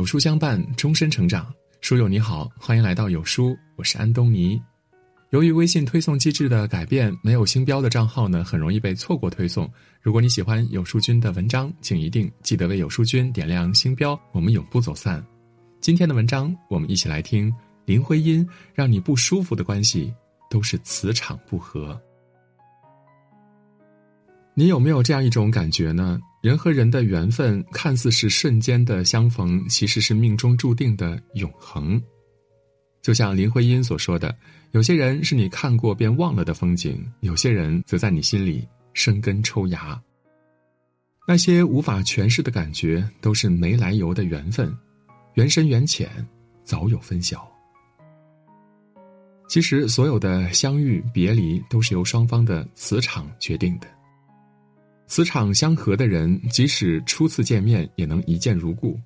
有书相伴，终身成长。书友你好，欢迎来到有书，我是安东尼。由于微信推送机制的改变，没有星标的账号呢，很容易被错过推送。如果你喜欢有书君的文章，请一定记得为有书君点亮星标，我们永不走散。今天的文章，我们一起来听林徽因让你不舒服的关系，都是磁场不合。你有没有这样一种感觉呢？人和人的缘分看似是瞬间的相逢，其实是命中注定的永恒。就像林徽因所说的：“有些人是你看过便忘了的风景，有些人则在你心里生根抽芽。那些无法诠释的感觉，都是没来由的缘分，缘深缘浅，早有分晓。其实，所有的相遇别离，都是由双方的磁场决定的。”磁场相合的人，即使初次见面也能一见如故；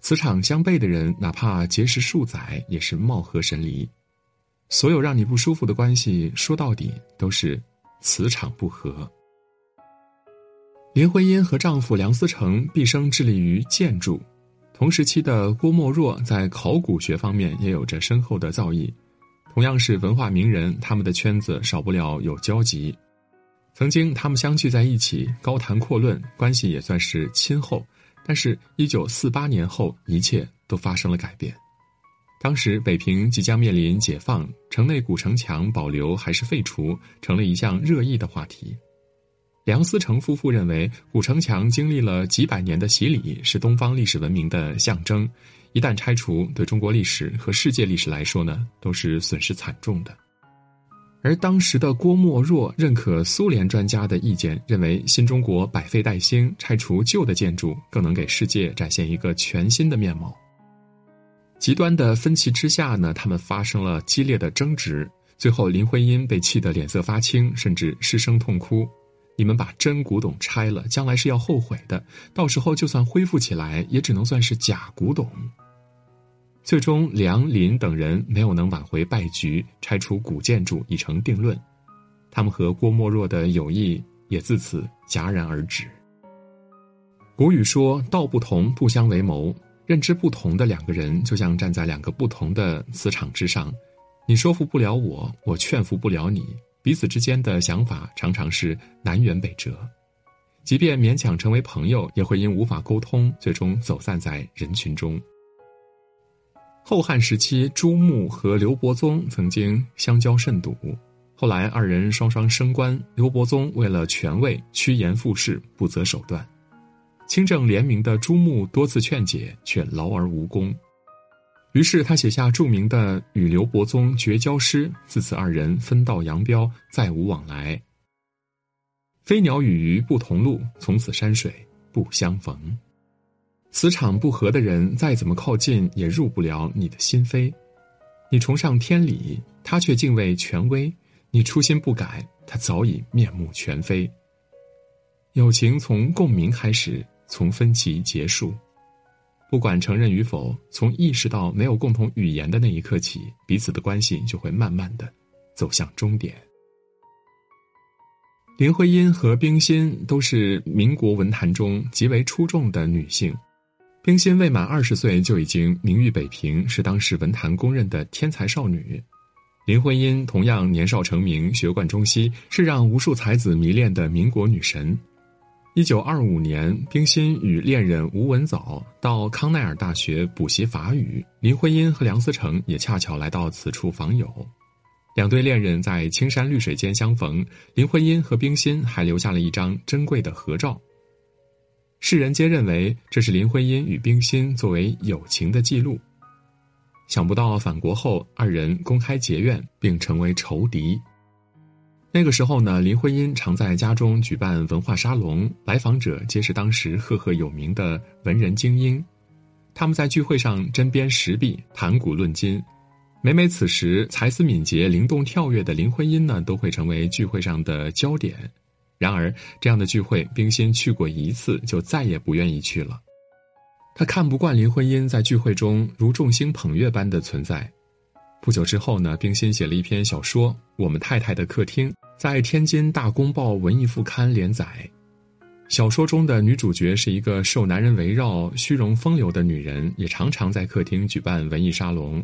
磁场相悖的人，哪怕结识数载也是貌合神离。所有让你不舒服的关系，说到底都是磁场不合。林徽因和丈夫梁思成毕生致力于建筑，同时期的郭沫若在考古学方面也有着深厚的造诣。同样是文化名人，他们的圈子少不了有交集。曾经，他们相聚在一起，高谈阔论，关系也算是亲厚。但是，一九四八年后，一切都发生了改变。当时，北平即将面临解放，城内古城墙保留还是废除，成了一项热议的话题。梁思成夫妇认为，古城墙经历了几百年的洗礼，是东方历史文明的象征，一旦拆除，对中国历史和世界历史来说呢，都是损失惨重的。而当时的郭沫若认可苏联专家的意见，认为新中国百废待兴，拆除旧的建筑更能给世界展现一个全新的面貌。极端的分歧之下呢，他们发生了激烈的争执，最后林徽因被气得脸色发青，甚至失声痛哭：“你们把真古董拆了，将来是要后悔的，到时候就算恢复起来，也只能算是假古董。”最终，梁林等人没有能挽回败局，拆除古建筑已成定论。他们和郭沫若的友谊也自此戛然而止。古语说：“道不同，不相为谋。”认知不同的两个人，就像站在两个不同的磁场之上，你说服不了我，我劝服不了你，彼此之间的想法常常是南辕北辙。即便勉强成为朋友，也会因无法沟通，最终走散在人群中。后汉时期，朱穆和刘伯宗曾经相交甚笃，后来二人双双升官。刘伯宗为了权位，趋炎附势，不择手段。清正廉明的朱穆多次劝解，却劳而无功。于是他写下著名的与刘伯宗绝交诗，自此二人分道扬镳，再无往来。飞鸟与鱼不同路，从此山水不相逢。磁场不合的人，再怎么靠近也入不了你的心扉。你崇尚天理，他却敬畏权威；你初心不改，他早已面目全非。友情从共鸣开始，从分歧结束。不管承认与否，从意识到没有共同语言的那一刻起，彼此的关系就会慢慢的走向终点。林徽因和冰心都是民国文坛中极为出众的女性。冰心未满二十岁就已经名誉北平，是当时文坛公认的天才少女。林徽因同样年少成名，学贯中西，是让无数才子迷恋的民国女神。一九二五年，冰心与恋人吴文藻到康奈尔大学补习法语，林徽因和梁思成也恰巧来到此处访友。两对恋人在青山绿水间相逢，林徽因和冰心还留下了一张珍贵的合照。世人皆认为这是林徽因与冰心作为友情的记录，想不到返国后二人公开结怨，并成为仇敌。那个时候呢，林徽因常在家中举办文化沙龙，来访者皆是当时赫赫有名的文人精英，他们在聚会上针砭时弊，谈古论今。每每此时，才思敏捷、灵动跳跃的林徽因呢，都会成为聚会上的焦点。然而，这样的聚会，冰心去过一次，就再也不愿意去了。他看不惯林徽因在聚会中如众星捧月般的存在。不久之后呢，冰心写了一篇小说《我们太太的客厅》，在天津大公报文艺副刊连载。小说中的女主角是一个受男人围绕、虚荣风流的女人，也常常在客厅举办文艺沙龙。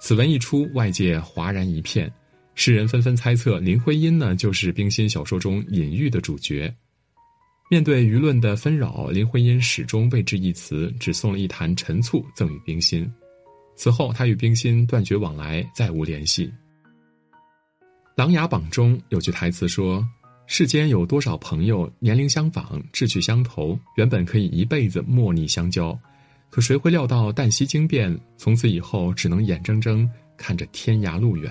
此文一出，外界哗然一片，世人纷纷猜测林徽因呢就是冰心小说中隐喻的主角。面对舆论的纷扰，林徽因始终未置一词，只送了一坛陈醋赠与冰心。此后，她与冰心断绝往来，再无联系。《琅琊榜》中有句台词说。世间有多少朋友年龄相仿、志趣相投，原本可以一辈子莫逆相交，可谁会料到旦夕惊变，从此以后只能眼睁睁看着天涯路远。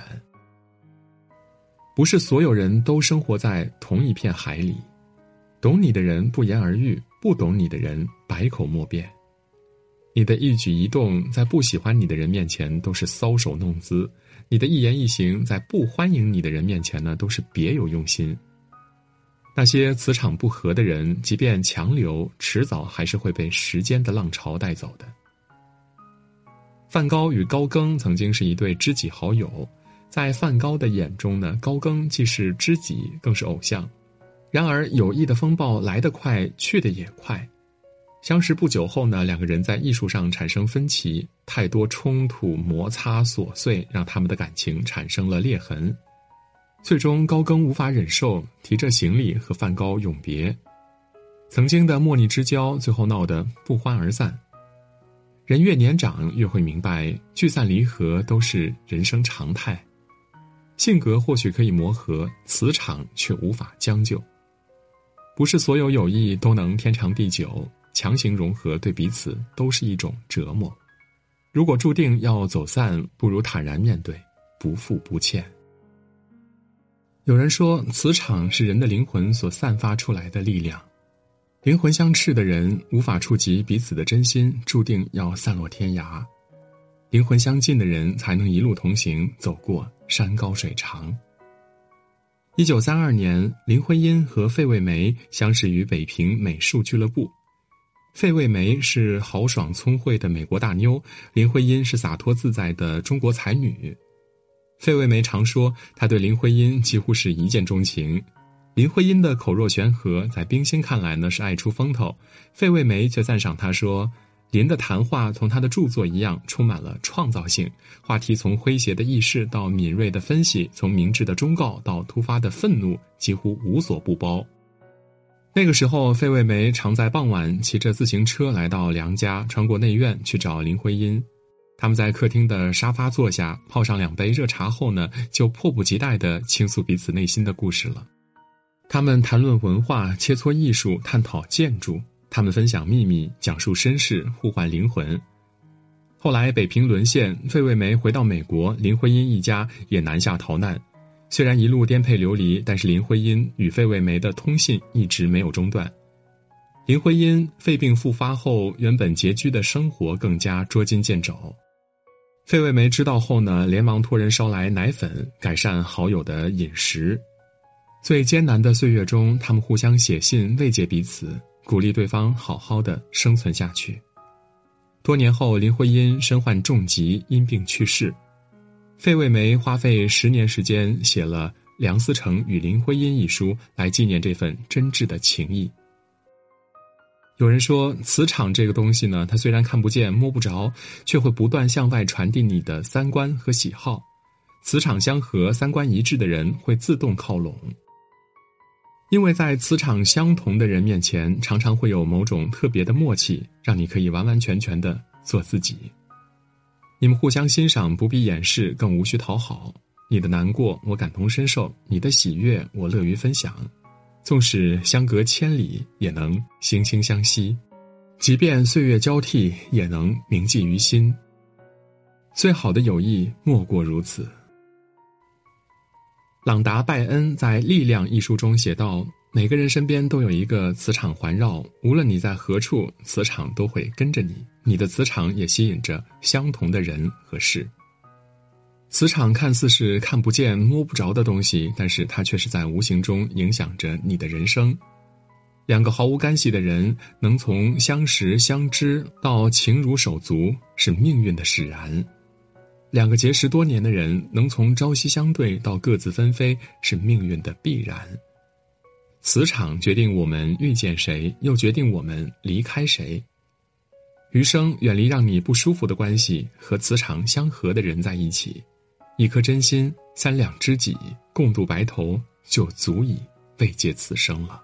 不是所有人都生活在同一片海里，懂你的人不言而喻，不懂你的人百口莫辩。你的一举一动在不喜欢你的人面前都是搔首弄姿，你的一言一行在不欢迎你的人面前呢，都是别有用心。那些磁场不合的人，即便强留，迟早还是会被时间的浪潮带走的。梵高与高更曾经是一对知己好友，在梵高的眼中呢，高更既是知己，更是偶像。然而，友谊的风暴来得快，去得也快。相识不久后呢，两个人在艺术上产生分歧，太多冲突、摩擦、琐碎，让他们的感情产生了裂痕。最终，高更无法忍受，提着行李和梵高永别。曾经的莫逆之交，最后闹得不欢而散。人越年长，越会明白，聚散离合都是人生常态。性格或许可以磨合，磁场却无法将就。不是所有友谊都能天长地久，强行融合对彼此都是一种折磨。如果注定要走散，不如坦然面对，不负不欠。有人说，磁场是人的灵魂所散发出来的力量。灵魂相斥的人无法触及彼此的真心，注定要散落天涯；灵魂相近的人才能一路同行，走过山高水长。一九三二年，林徽因和费慰梅相识于北平美术俱乐部。费慰梅是豪爽聪慧的美国大妞，林徽因是洒脱自在的中国才女。费慰梅常说，她对林徽因几乎是一见钟情。林徽因的口若悬河，在冰心看来呢是爱出风头，费慰梅却赞赏他说：“林的谈话同他的著作一样，充满了创造性，话题从诙谐的轶事到敏锐的分析，从明智的忠告到突发的愤怒，几乎无所不包。”那个时候，费慰梅常在傍晚骑着自行车来到梁家，穿过内院去找林徽因。他们在客厅的沙发坐下，泡上两杯热茶后呢，就迫不及待地倾诉彼此内心的故事了。他们谈论文化，切磋艺术，探讨建筑。他们分享秘密，讲述身世，互换灵魂。后来北平沦陷，费慰梅回到美国，林徽因一家也南下逃难。虽然一路颠沛流离，但是林徽因与费慰梅的通信一直没有中断。林徽因肺病复发后，原本拮据的生活更加捉襟见肘。费慰梅知道后呢，连忙托人捎来奶粉，改善好友的饮食。最艰难的岁月中，他们互相写信慰藉彼此，鼓励对方好好的生存下去。多年后，林徽因身患重疾，因病去世。费慰梅花费十年时间写了《梁思成与林徽因》一书，来纪念这份真挚的情谊。有人说，磁场这个东西呢，它虽然看不见、摸不着，却会不断向外传递你的三观和喜好。磁场相合、三观一致的人会自动靠拢，因为在磁场相同的人面前，常常会有某种特别的默契，让你可以完完全全的做自己。你们互相欣赏，不必掩饰，更无需讨好。你的难过，我感同身受；你的喜悦，我乐于分享。纵使相隔千里，也能惺惺相惜；即便岁月交替，也能铭记于心。最好的友谊莫过如此。朗达·拜恩在《力量》一书中写道：“每个人身边都有一个磁场环绕，无论你在何处，磁场都会跟着你。你的磁场也吸引着相同的人和事。”磁场看似是看不见、摸不着的东西，但是它却是在无形中影响着你的人生。两个毫无干系的人能从相识相知到情如手足，是命运的使然；两个结识多年的人能从朝夕相对到各自纷飞，是命运的必然。磁场决定我们遇见谁，又决定我们离开谁。余生远离让你不舒服的关系，和磁场相合的人在一起，一颗真心，三两知己，共度白头，就足以慰藉此生了。